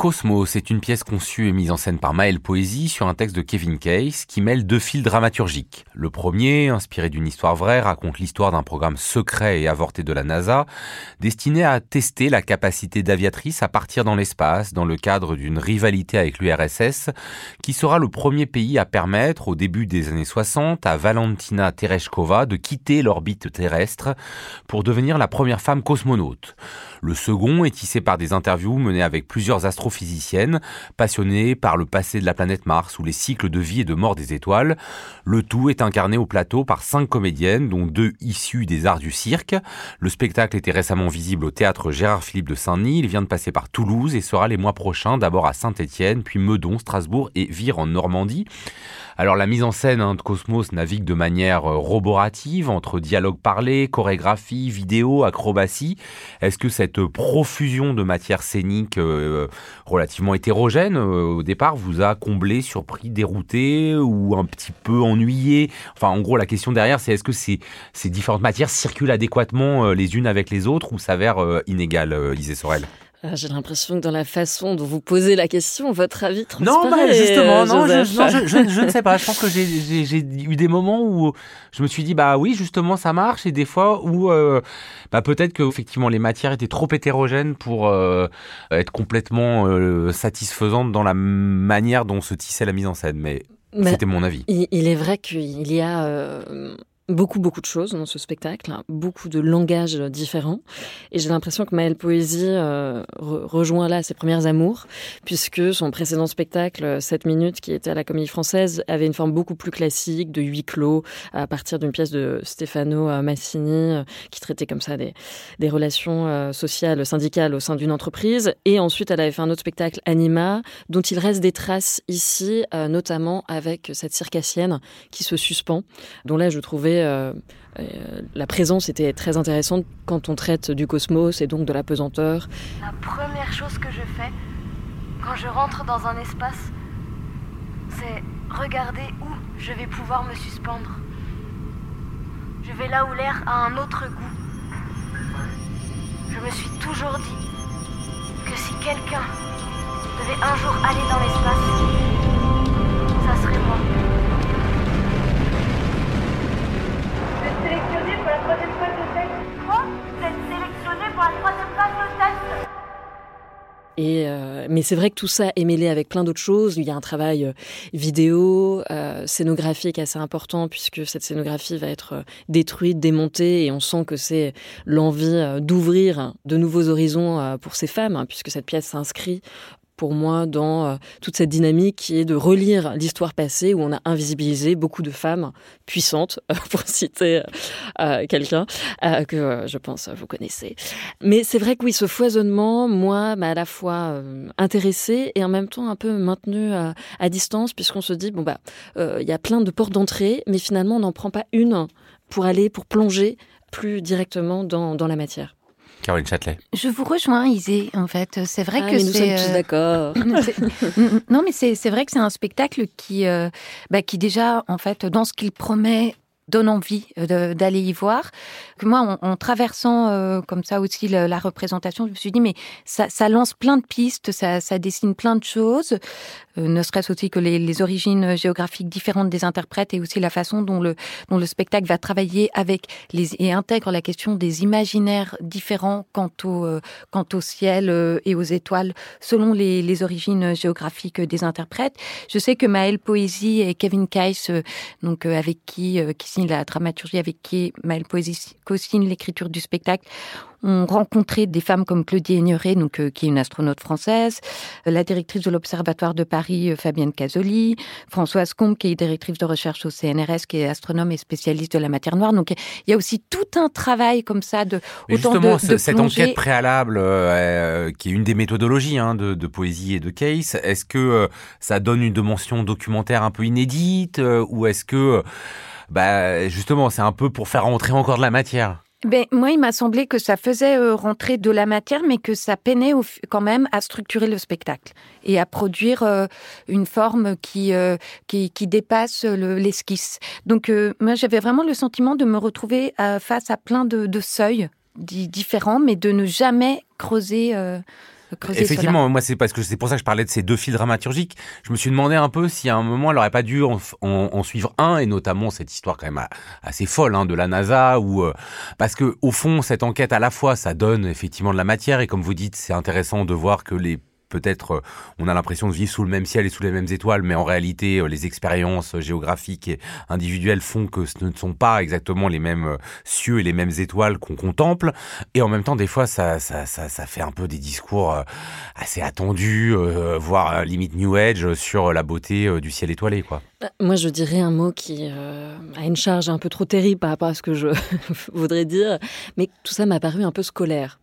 Cosmos est une pièce conçue et mise en scène par Maël Poésie sur un texte de Kevin Case qui mêle deux fils dramaturgiques. Le premier, inspiré d'une histoire vraie, raconte l'histoire d'un programme secret et avorté de la NASA, destiné à tester la capacité d'aviatrice à partir dans l'espace dans le cadre d'une rivalité avec l'URSS, qui sera le premier pays à permettre, au début des années 60, à Valentina Tereshkova de quitter l'orbite terrestre pour devenir la première femme cosmonaute. Le second est tissé par des interviews menées avec plusieurs astrophysiciennes, passionnées par le passé de la planète Mars ou les cycles de vie et de mort des étoiles. Le tout est incarné au plateau par cinq comédiennes, dont deux issues des arts du cirque. Le spectacle était récemment visible au théâtre Gérard-Philippe de Saint-Denis. Il vient de passer par Toulouse et sera les mois prochains d'abord à Saint-Étienne, puis Meudon, Strasbourg et Vire en Normandie. Alors la mise en scène hein, de Cosmos navigue de manière euh, roborative entre dialogue parlé, chorégraphie, vidéo, acrobatie. Est-ce que cette profusion de matière scénique euh, relativement hétérogène euh, au départ vous a comblé, surpris, dérouté ou un petit peu ennuyé? Enfin en gros la question derrière c'est est-ce que ces, différentes matières circulent adéquatement les unes avec les autres ou s'avèrent inégales, Isée Sorel? Ah, j'ai l'impression que dans la façon dont vous posez la question, votre avis transparaît. Non, bah, justement, non, je, ne sais pas. Je pense que j'ai eu des moments où je me suis dit, bah oui, justement, ça marche, et des fois où euh, bah, peut-être que effectivement les matières étaient trop hétérogènes pour euh, être complètement euh, satisfaisantes dans la manière dont se tissait la mise en scène. Mais, c'était mon avis. Il, est vrai qu'il y a beaucoup, beaucoup de choses dans ce spectacle, hein. beaucoup de langages différents. Et j'ai l'impression que Maëlle Poésie euh, rejoint là ses premières amours, puisque son précédent spectacle, 7 minutes, qui était à la Comédie Française, avait une forme beaucoup plus classique, de huis clos, à partir d'une pièce de Stefano euh, Massini, euh, qui traitait comme ça des relations sociales, syndicales au sein d'une entreprise. Et ensuite, elle avait fait un autre spectacle, Anima, dont il reste des traces ici, notamment avec cette circassienne qui se suspend, dont là, je trouvais euh, euh, la présence était très intéressante quand on traite du cosmos et donc de la pesanteur. La première chose que je fais quand je rentre dans un espace, c'est regarder où je vais pouvoir me suspendre. Je vais là où l'air a un autre goût. Je me suis toujours dit que si quelqu'un devait un jour aller dans l'espace, ça serait moi. Et euh, mais c'est vrai que tout ça est mêlé avec plein d'autres choses. Il y a un travail euh, vidéo, euh, scénographique assez important puisque cette scénographie va être détruite, démontée, et on sent que c'est l'envie d'ouvrir de nouveaux horizons pour ces femmes, hein, puisque cette pièce s'inscrit pour moi dans euh, toute cette dynamique qui est de relire l'histoire passée où on a invisibilisé beaucoup de femmes puissantes, pour citer euh, quelqu'un que euh, je pense vous connaissez. Mais c'est vrai que oui, ce foisonnement, moi, m'a à la fois intéressé et en même temps un peu maintenu à distance puisqu'on se dit, bon, bah, il y a plein de portes d'entrée, mais finalement, on n'en prend pas une pour aller, pour plonger plus directement dans, dans la matière. Caroline Châtelet. Je vous rejoins, Isée, en fait. C'est vrai ah, que c'est. Nous sommes tous d'accord. non, mais c'est vrai que c'est un spectacle qui, euh, bah, qui déjà, en fait, dans ce qu'il promet, donne envie euh, d'aller y voir. Moi, en, traversant euh, comme ça aussi la, représentation, je me suis dit, mais ça, ça lance plein de pistes, ça, ça dessine plein de choses, euh, ne serait-ce aussi que les, les, origines géographiques différentes des interprètes et aussi la façon dont le, dont le spectacle va travailler avec les, et intègre la question des imaginaires différents quant au, quant au ciel et aux étoiles selon les, les origines géographiques des interprètes. Je sais que Maëlle Poésie et Kevin Keiss, donc avec qui, qui la dramaturgie avec qui Maëlle Poésie co-signe l'écriture du spectacle, ont rencontré des femmes comme Claudie Aigneret, donc, euh, qui est une astronaute française, euh, la directrice de l'Observatoire de Paris, euh, Fabienne Casoli, Françoise Combe, qui est directrice de recherche au CNRS, qui est astronome et spécialiste de la matière noire. Donc il y a aussi tout un travail comme ça de... justement, cette enquête préalable, qui est une des méthodologies hein, de, poésie et de case, est-ce que ça donne une dimension documentaire un peu inédite ou est-ce que bah justement, c'est un peu pour faire rentrer encore de la matière. ben, moi, il m'a semblé que ça faisait euh, rentrer de la matière, mais que ça peinait quand même à structurer le spectacle et à produire euh, une forme qui, euh, qui, dépasse l'esquisse. Donc, moi, j'avais vraiment le sentiment de me retrouver face à plein de, de seuils différents, mais de ne jamais creuser Effectivement, moi c'est parce que c'est pour ça que je parlais de ces deux fils dramaturgiques. Je me suis demandé un peu si à un moment elle n'aurait pas dû en, suivre un, et notamment cette histoire quand même assez folle hein, de la NASA, ou euh, parce que au fond cette enquête à la fois ça donne effectivement de la matière et comme vous dites c'est intéressant de voir que les peut-être euh, on a l'impression de vivre sous le même ciel et sous les mêmes étoiles, mais en réalité, euh, les expériences géographiques et individuelles font que ce ne sont pas exactement les mêmes euh, cieux et les mêmes étoiles qu'on contemple. Et en même temps, des fois, ça, ça, ça, ça fait un peu des discours assez attendus, voire limite New Age sur la beauté du ciel étoilé, quoi. Bah, moi, je dirais un mot qui a une charge un peu trop terrible par rapport à ce que je voudrais dire, mais tout ça m'a paru un peu scolaire.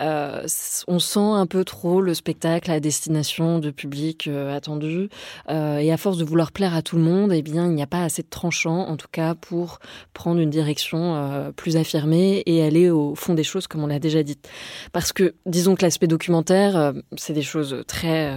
on sent un peu trop le spectacle la destination de public euh, attendu. Euh, et à force de vouloir plaire à tout le monde, eh bien, il n'y a pas assez de tranchant, en tout cas, pour prendre une direction euh, plus affirmée et aller au fond des choses, comme on l'a déjà dit. Parce que, disons que l'aspect documentaire, c'est des choses très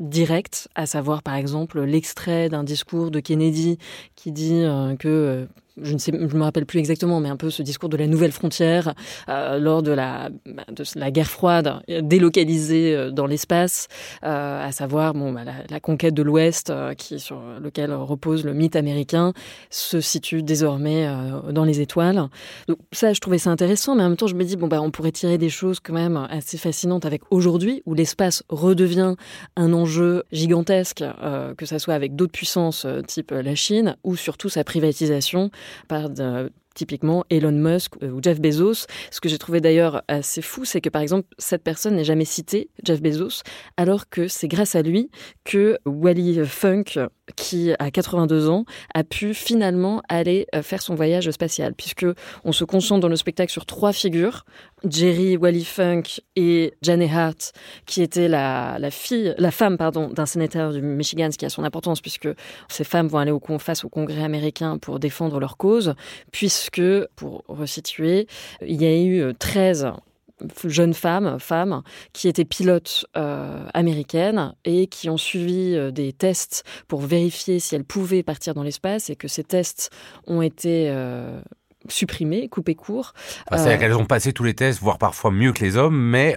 directes, à savoir par exemple l'extrait d'un discours de Kennedy qui dit que je ne sais, je me rappelle plus exactement, mais un peu ce discours de la nouvelle frontière euh, lors de la, bah, de la guerre froide, délocalisée euh, dans l'espace, euh, à savoir bon, bah, la, conquête de l'Ouest, sur lequel repose le mythe américain, se situe désormais dans les étoiles. Donc ça, je trouvais ça intéressant, mais en même temps, je me dis bon bah on pourrait tirer des choses quand même assez fascinantes avec aujourd'hui, où l'espace redevient un enjeu gigantesque, que ça soit avec d'autres puissances type la Chine, ou surtout sa privatisation par typiquement Elon Musk euh, ou Jeff Bezos. Ce que j'ai trouvé d'ailleurs assez fou, c'est que par exemple, cette personne n'est jamais citée, Jeff Bezos, alors que c'est grâce à lui que Wally Funk, qui a 82 ans, a pu finalement aller euh, faire son voyage spatial, puisque on se concentre dans le spectacle sur trois figures, Jerry Wally Funk et Janet Hart, qui était la, fille, la femme pardon, d'un sénateur du Michigan, ce qui a son importance puisque ces femmes vont aller face au Congrès américain pour défendre leur cause, puisque que, pour resituer, il y a eu 13 euh, jeunes femmes, femmes, qui étaient pilotes euh, américaines et qui ont suivi euh, des tests pour vérifier si elles pouvaient partir dans l'espace et que ces tests ont été supprimés, coupés court. C'est-à-dire qu'elles ont passé tous les tests, voire parfois mieux que les hommes, mais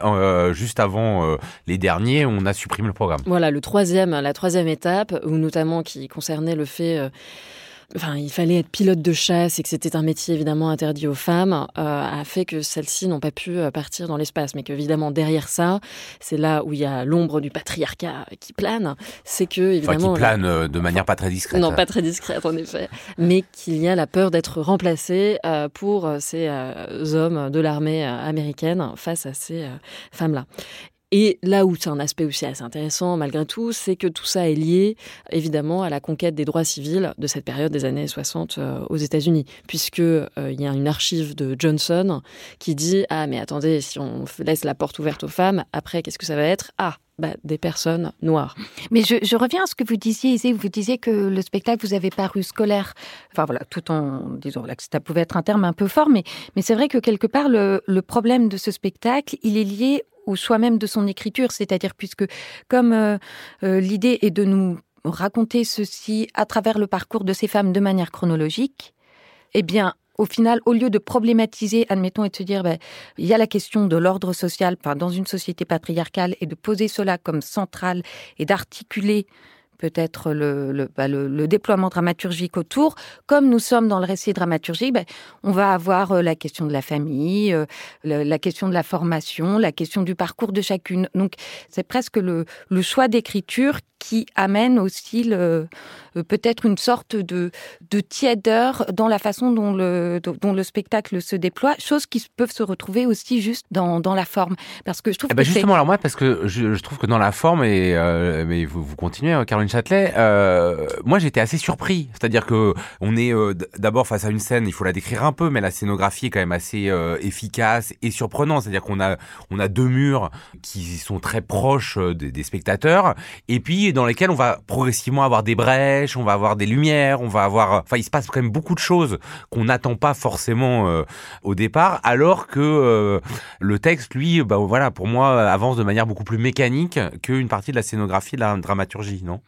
juste avant les derniers, on a supprimé le programme. Voilà, le troisième, la troisième étape, ou notamment qui concernait le fait enfin, il fallait être pilote de chasse et que c'était un métier évidemment interdit aux femmes, euh, a fait que celles-ci n'ont pas pu euh, partir dans l'espace. Mais qu'évidemment, derrière ça, c'est là où il y a l'ombre du patriarcat qui plane. C'est que, évidemment. Enfin, qui plane euh, de manière pas très discrète. Non, pas très discrète, en effet. Mais qu'il y a la peur d'être remplacé pour ces hommes de l'armée américaine face à ces femmes-là. Et là où c'est un aspect aussi assez intéressant, malgré tout, c'est que tout ça est lié, évidemment, à la conquête des droits civils de cette période des années 60 euh, aux États-Unis, puisque euh, il y a une archive de Johnson qui dit ah mais attendez, si on laisse la porte ouverte aux femmes, après qu'est-ce que ça va être? Ah bah, des personnes noires. Mais je, reviens à ce que vous disiez, Isée, vous disiez que le spectacle vous avait paru scolaire. Enfin voilà, tout en disant là, que ça pouvait être un terme un peu fort, mais, mais c'est vrai que quelque part, le, le problème de ce spectacle, il est lié ou soi-même de son écriture, c'est-à-dire puisque comme euh, euh, l'idée est de nous raconter ceci à travers le parcours de ces femmes de manière chronologique, eh bien, au final, au lieu de problématiser, admettons, et de se dire, ben, il y a la question de l'ordre social dans une société patriarcale, et de poser cela comme central et d'articuler peut-être bah, le, le, déploiement dramaturgique autour. Comme nous sommes dans le récit dramaturgique, ben, on va avoir euh, la question de la famille, euh, la question de la formation, la question du parcours de chacune. Donc c'est presque le, le choix d'écriture qui amène aussi le, euh, peut-être une sorte de, de tièdeur dans la façon dont le, dont le spectacle se déploie, choses qui peuvent se retrouver aussi juste dans, dans la forme. Parce que je trouve eh ben justement, alors moi, parce que je, je, trouve que dans la forme, et euh, mais vous, vous continuez, hein, Caroline Châtelet, euh, moi j'étais assez surpris. C'est-à-dire que on est euh, d'abord face à une scène, il faut la décrire un peu, mais la scénographie est quand même assez efficace et surprenante. C'est-à-dire qu'on a, on a deux murs qui sont très proches des, des spectateurs, et puis dans lesquels on va progressivement avoir des brèches, on va avoir des lumières, on va avoir, enfin, il se passe quand même beaucoup de choses qu'on n'attend pas forcément euh, au départ, alors que euh, le texte, lui, bah voilà, pour moi, avance de manière beaucoup plus mécanique qu'une partie de la scénographie, de la dramaturgie, non?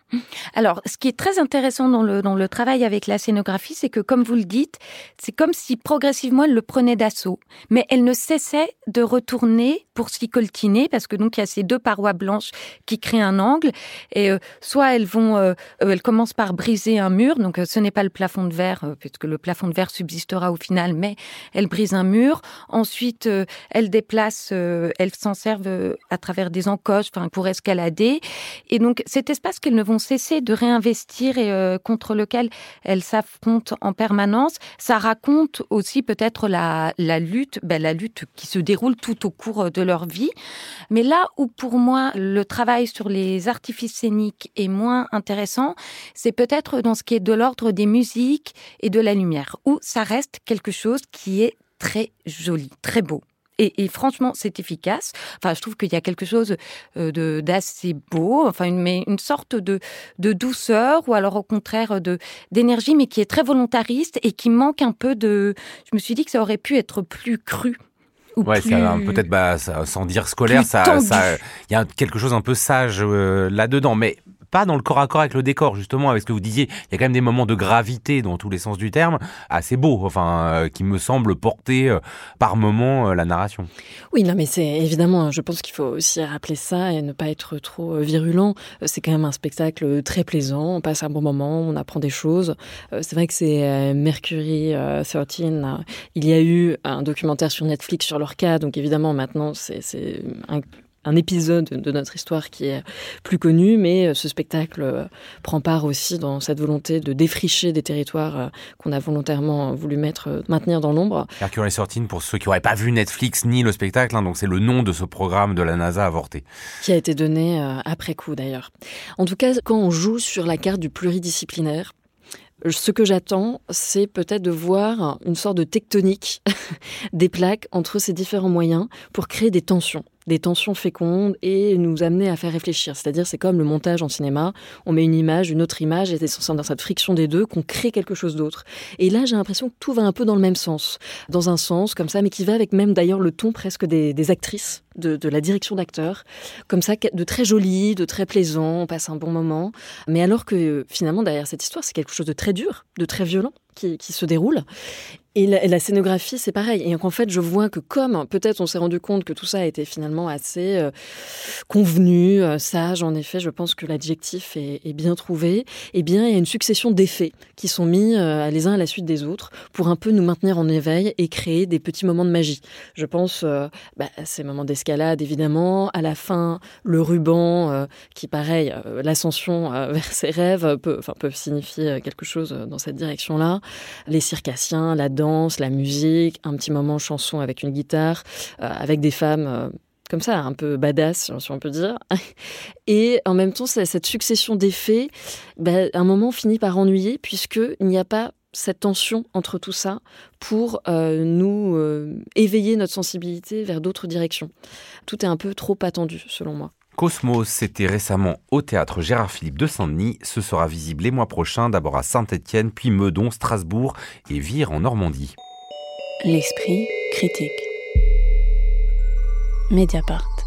Alors, ce qui est très intéressant dans le dans le travail avec la scénographie, c'est que, comme vous le dites, c'est comme si progressivement elle le prenait d'assaut, mais elle ne cessait de retourner pour s'y coltiner, parce que donc il y a ces deux parois blanches qui créent un angle, et euh, soit elles vont, euh, elles commencent par briser un mur, donc euh, ce n'est pas le plafond de verre, puisque le plafond de verre subsistera au final, mais elles brisent un mur. Ensuite, elles déplacent, elles s'en servent à travers des encoches, pour escalader, et donc cet espace qu'elles ne vont cesser de réinvestir et contre lequel elles s'affrontent en permanence, ça raconte aussi peut-être la, la lutte, ben, la lutte qui se déroule tout au cours de leur vie. Mais là où pour moi le travail sur les artifices scéniques est moins intéressant, c'est peut-être dans ce qui est de l'ordre des musiques et de la lumière, où ça reste quelque chose qui est très joli, très beau. Et, franchement, c'est efficace. Enfin, je trouve qu'il y a quelque chose euh, de d'assez beau, enfin, une, mais une sorte de, de douceur, ou alors au contraire de d'énergie, mais qui est très volontariste et qui manque un peu de. Je me suis dit que ça aurait pu être plus cru. Ou ouais, peut-être bah, sans dire scolaire, ça, il y a quelque chose un peu sage euh, là-dedans, mais pas dans le corps à corps avec le décor, justement, avec ce que vous disiez. Il y a quand même des moments de gravité dans tous les sens du terme, assez beaux, enfin, euh, qui me semblent porter euh, par moment euh, la narration. Oui, non, mais c'est évidemment, je pense qu'il faut aussi rappeler ça et ne pas être trop virulent. C'est quand même un spectacle très plaisant, on passe un bon moment, on apprend des choses. C'est vrai que c'est Mercury 13. Il y a eu un documentaire sur Netflix sur leur cas, donc évidemment, maintenant, c'est un un épisode de notre histoire qui est plus connu, mais euh, ce spectacle euh, prend part aussi dans cette volonté de défricher des territoires euh, qu'on a volontairement voulu mettre, maintenir dans l'ombre. Mercury sortine pour ceux qui n'auraient pas vu Netflix ni le spectacle, hein, donc c'est le nom de ce programme de la NASA avorté. Qui a été donné après coup d'ailleurs. En tout cas, quand on joue sur la carte du pluridisciplinaire, ce que j'attends, c'est peut-être de voir une sorte de tectonique des plaques entre ces différents moyens pour créer des tensions des tensions fécondes et nous amener à faire réfléchir. C'est-à-dire, c'est comme le montage en cinéma. On met une image, une autre image, et c'est dans cette friction des deux qu'on crée quelque chose d'autre. Et là, j'ai l'impression que tout va un peu dans le même sens. Dans un sens, comme ça, mais qui va avec même d'ailleurs le ton presque des, actrices, de, la direction d'acteurs. Comme ça, de très joli, de très plaisant, on passe un bon moment. Mais alors que finalement, derrière cette histoire, c'est quelque chose de très dur, de très violent qui se déroule. Et la, scénographie, c'est pareil. Et en fait, je vois que comme peut-être on s'est rendu compte que tout ça a été finalement assez euh, convenu, euh, sage, en effet, je pense que l'adjectif est, bien trouvé. Eh bien, il y a une succession d'effets qui sont mis euh, les uns à la suite des autres pour un peu nous maintenir en éveil et créer des petits moments de magie. Je pense bah, à ces moments d'escalade, évidemment. À la fin, le ruban, qui, pareil, l'ascension vers ses rêves peut signifier quelque chose dans cette direction-là. Les circassiens, la la musique, un petit moment chanson avec une guitare, euh, avec des femmes euh, comme ça, un peu badass, si on peut dire. Et en même temps, cette succession d'effets, bah, un moment finit par ennuyer, puisqu'il n'y a pas cette tension entre tout ça pour euh, nous éveiller notre sensibilité vers d'autres directions. Tout est un peu trop attendu, selon moi. Cosmos, c'était récemment au théâtre Gérard-Philippe de Saint-Denis. Ce sera visible les mois prochains, d'abord à Saint-Étienne, puis Meudon, Strasbourg et Vire en Normandie. L'esprit critique. Mediapart.